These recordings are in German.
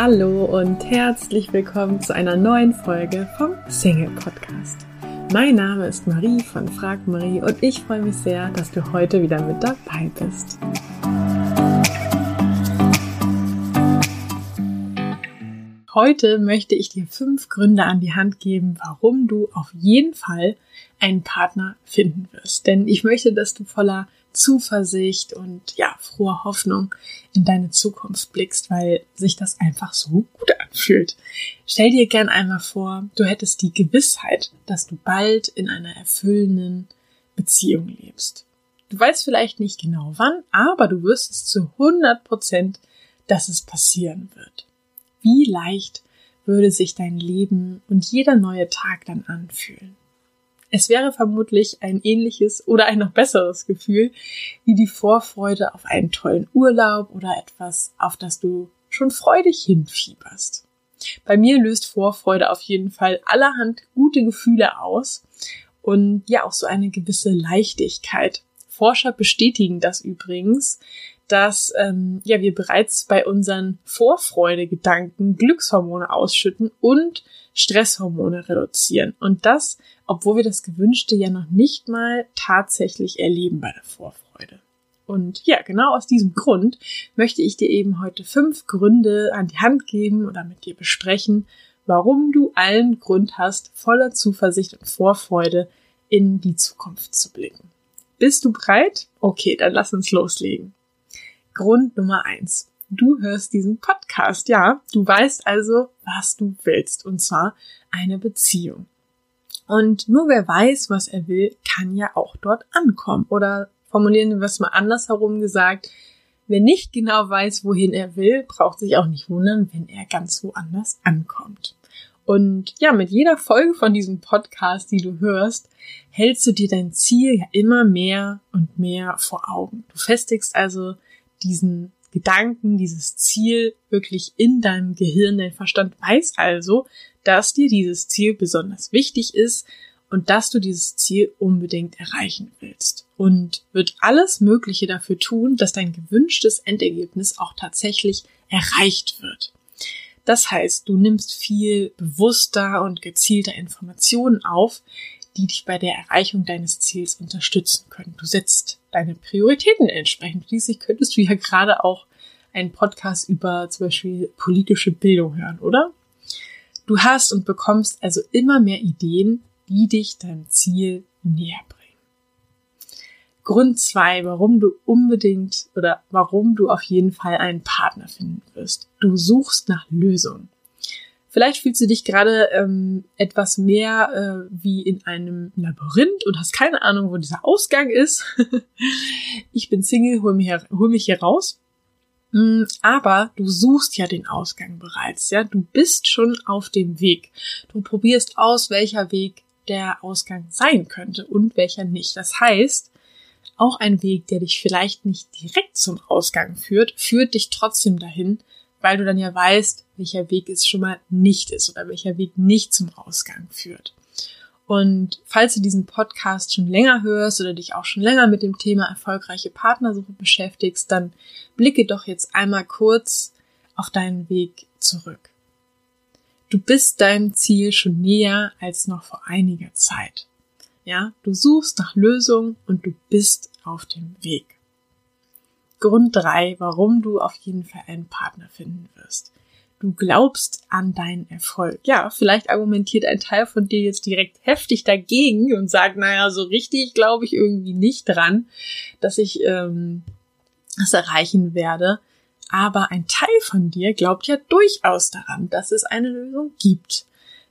Hallo und herzlich willkommen zu einer neuen Folge vom Single Podcast. Mein Name ist Marie von Frag Marie und ich freue mich sehr, dass du heute wieder mit dabei bist. Heute möchte ich dir fünf Gründe an die Hand geben, warum du auf jeden Fall einen Partner finden wirst. Denn ich möchte, dass du voller Zuversicht und ja, froher Hoffnung in deine Zukunft blickst, weil sich das einfach so gut anfühlt. Stell dir gern einmal vor, du hättest die Gewissheit, dass du bald in einer erfüllenden Beziehung lebst. Du weißt vielleicht nicht genau wann, aber du wirst es zu 100 Prozent, dass es passieren wird. Wie leicht würde sich dein Leben und jeder neue Tag dann anfühlen? Es wäre vermutlich ein ähnliches oder ein noch besseres Gefühl wie die Vorfreude auf einen tollen Urlaub oder etwas, auf das du schon freudig hinfieberst. Bei mir löst Vorfreude auf jeden Fall allerhand gute Gefühle aus und ja auch so eine gewisse Leichtigkeit. Forscher bestätigen das übrigens, dass ähm, ja wir bereits bei unseren Vorfreudegedanken Glückshormone ausschütten und Stresshormone reduzieren. Und das, obwohl wir das Gewünschte ja noch nicht mal tatsächlich erleben bei der Vorfreude. Und ja, genau aus diesem Grund möchte ich dir eben heute fünf Gründe an die Hand geben oder mit dir besprechen, warum du allen Grund hast, voller Zuversicht und Vorfreude in die Zukunft zu blicken. Bist du bereit? Okay, dann lass uns loslegen. Grund Nummer eins. Du hörst diesen Podcast, ja. Du weißt also, was du willst, und zwar eine Beziehung. Und nur wer weiß, was er will, kann ja auch dort ankommen. Oder formulieren wir es mal andersherum gesagt, wer nicht genau weiß, wohin er will, braucht sich auch nicht wundern, wenn er ganz woanders ankommt. Und ja, mit jeder Folge von diesem Podcast, die du hörst, hältst du dir dein Ziel ja immer mehr und mehr vor Augen. Du festigst also diesen Gedanken, dieses Ziel wirklich in deinem Gehirn. Dein Verstand weiß also, dass dir dieses Ziel besonders wichtig ist und dass du dieses Ziel unbedingt erreichen willst. Und wird alles Mögliche dafür tun, dass dein gewünschtes Endergebnis auch tatsächlich erreicht wird. Das heißt, du nimmst viel bewusster und gezielter Informationen auf, die dich bei der Erreichung deines Ziels unterstützen können. Du setzt deine Prioritäten entsprechend. Schließlich könntest du ja gerade auch einen Podcast über zum Beispiel politische Bildung hören, oder? Du hast und bekommst also immer mehr Ideen, die dich deinem Ziel näher bringen. Grund zwei, warum du unbedingt oder warum du auf jeden Fall einen Partner finden wirst. Du suchst nach Lösungen. Vielleicht fühlst du dich gerade ähm, etwas mehr äh, wie in einem Labyrinth und hast keine Ahnung, wo dieser Ausgang ist. ich bin Single, hol mich, hol mich hier raus. Mm, aber du suchst ja den Ausgang bereits, ja. Du bist schon auf dem Weg. Du probierst aus, welcher Weg der Ausgang sein könnte und welcher nicht. Das heißt, auch ein Weg, der dich vielleicht nicht direkt zum Ausgang führt, führt dich trotzdem dahin, weil du dann ja weißt, welcher Weg es schon mal nicht ist oder welcher Weg nicht zum Ausgang führt. Und falls du diesen Podcast schon länger hörst oder dich auch schon länger mit dem Thema erfolgreiche Partnersuche beschäftigst, dann blicke doch jetzt einmal kurz auf deinen Weg zurück. Du bist deinem Ziel schon näher als noch vor einiger Zeit. Ja, du suchst nach Lösungen und du bist auf dem Weg. Grund drei, warum du auf jeden Fall einen Partner finden wirst. Du glaubst an deinen Erfolg. Ja, vielleicht argumentiert ein Teil von dir jetzt direkt heftig dagegen und sagt, naja, so richtig glaube ich irgendwie nicht dran, dass ich ähm, das erreichen werde. Aber ein Teil von dir glaubt ja durchaus daran, dass es eine Lösung gibt,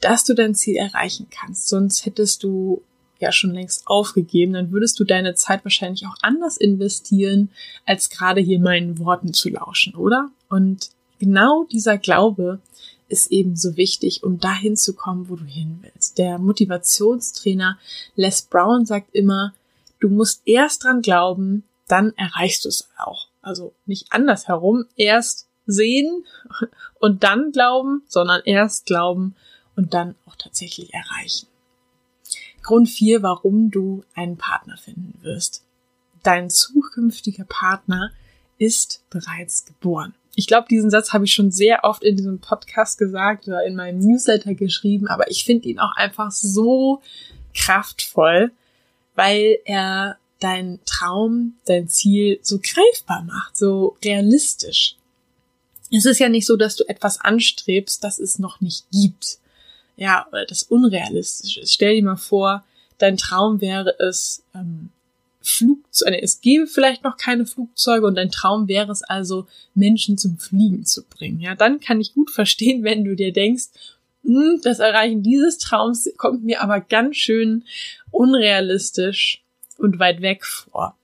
dass du dein Ziel erreichen kannst. Sonst hättest du ja schon längst aufgegeben, dann würdest du deine Zeit wahrscheinlich auch anders investieren, als gerade hier meinen Worten zu lauschen, oder? Und genau dieser Glaube ist eben so wichtig, um dahin zu kommen, wo du hin willst. Der Motivationstrainer Les Brown sagt immer, du musst erst dran glauben, dann erreichst du es auch. Also nicht andersherum, erst sehen und dann glauben, sondern erst glauben und dann auch tatsächlich erreichen. Grund vier, warum du einen Partner finden wirst. Dein zukünftiger Partner ist bereits geboren. Ich glaube, diesen Satz habe ich schon sehr oft in diesem Podcast gesagt oder in meinem Newsletter geschrieben, aber ich finde ihn auch einfach so kraftvoll, weil er dein Traum, dein Ziel so greifbar macht, so realistisch. Es ist ja nicht so, dass du etwas anstrebst, das es noch nicht gibt. Ja, das unrealistisch ist. Stell dir mal vor, dein Traum wäre es, ähm, Flugzeuge, es gäbe vielleicht noch keine Flugzeuge und dein Traum wäre es also, Menschen zum Fliegen zu bringen. Ja, dann kann ich gut verstehen, wenn du dir denkst, hm, das Erreichen dieses Traums kommt mir aber ganz schön unrealistisch und weit weg vor.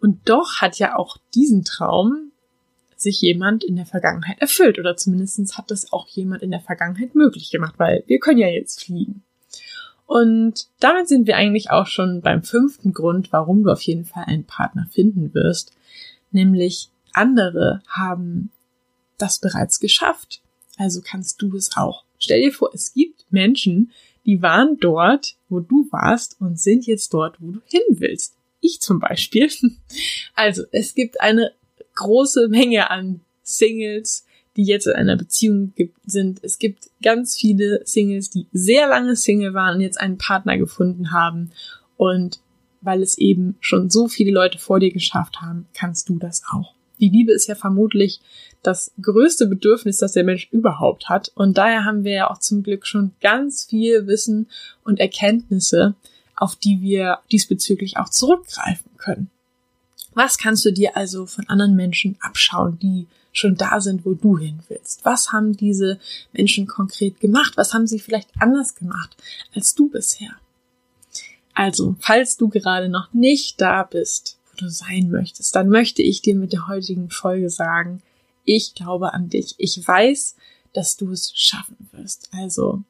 Und doch hat ja auch diesen Traum sich jemand in der Vergangenheit erfüllt oder zumindest hat das auch jemand in der Vergangenheit möglich gemacht, weil wir können ja jetzt fliegen. Und damit sind wir eigentlich auch schon beim fünften Grund, warum du auf jeden Fall einen Partner finden wirst, nämlich andere haben das bereits geschafft. Also kannst du es auch. Stell dir vor, es gibt Menschen, die waren dort, wo du warst und sind jetzt dort, wo du hin willst. Ich zum Beispiel. Also es gibt eine große Menge an Singles, die jetzt in einer Beziehung sind. Es gibt ganz viele Singles, die sehr lange Single waren und jetzt einen Partner gefunden haben. Und weil es eben schon so viele Leute vor dir geschafft haben, kannst du das auch. Die Liebe ist ja vermutlich das größte Bedürfnis, das der Mensch überhaupt hat. Und daher haben wir ja auch zum Glück schon ganz viel Wissen und Erkenntnisse, auf die wir diesbezüglich auch zurückgreifen können. Was kannst du dir also von anderen Menschen abschauen, die schon da sind, wo du hin willst? Was haben diese Menschen konkret gemacht? Was haben sie vielleicht anders gemacht als du bisher? Also, falls du gerade noch nicht da bist, wo du sein möchtest, dann möchte ich dir mit der heutigen Folge sagen, ich glaube an dich. Ich weiß, dass du es schaffen wirst. Also,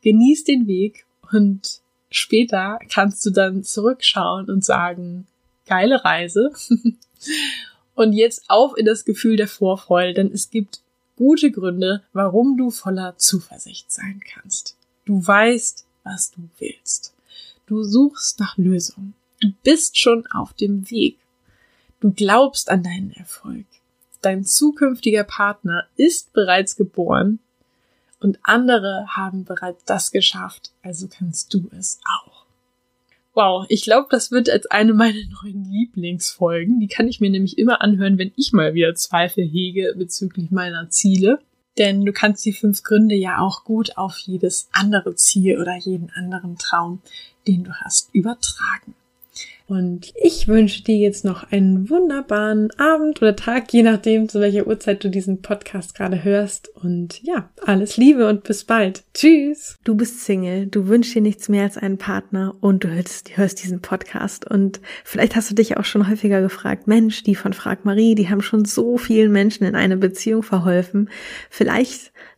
genieß den Weg und später kannst du dann zurückschauen und sagen, geile Reise. und jetzt auf in das Gefühl der Vorfreude, denn es gibt gute Gründe, warum du voller Zuversicht sein kannst. Du weißt, was du willst. Du suchst nach Lösungen. Du bist schon auf dem Weg. Du glaubst an deinen Erfolg. Dein zukünftiger Partner ist bereits geboren und andere haben bereits das geschafft, also kannst du es auch. Wow, ich glaube, das wird als eine meiner neuen Lieblingsfolgen. Die kann ich mir nämlich immer anhören, wenn ich mal wieder Zweifel hege bezüglich meiner Ziele. Denn du kannst die fünf Gründe ja auch gut auf jedes andere Ziel oder jeden anderen Traum, den du hast, übertragen. Und ich wünsche dir jetzt noch einen wunderbaren Abend oder Tag, je nachdem, zu welcher Uhrzeit du diesen Podcast gerade hörst. Und ja, alles Liebe und bis bald. Tschüss. Du bist Single, du wünschst dir nichts mehr als einen Partner und du hörst, hörst diesen Podcast. Und vielleicht hast du dich auch schon häufiger gefragt, Mensch, die von Frag Marie, die haben schon so vielen Menschen in eine Beziehung verholfen. Vielleicht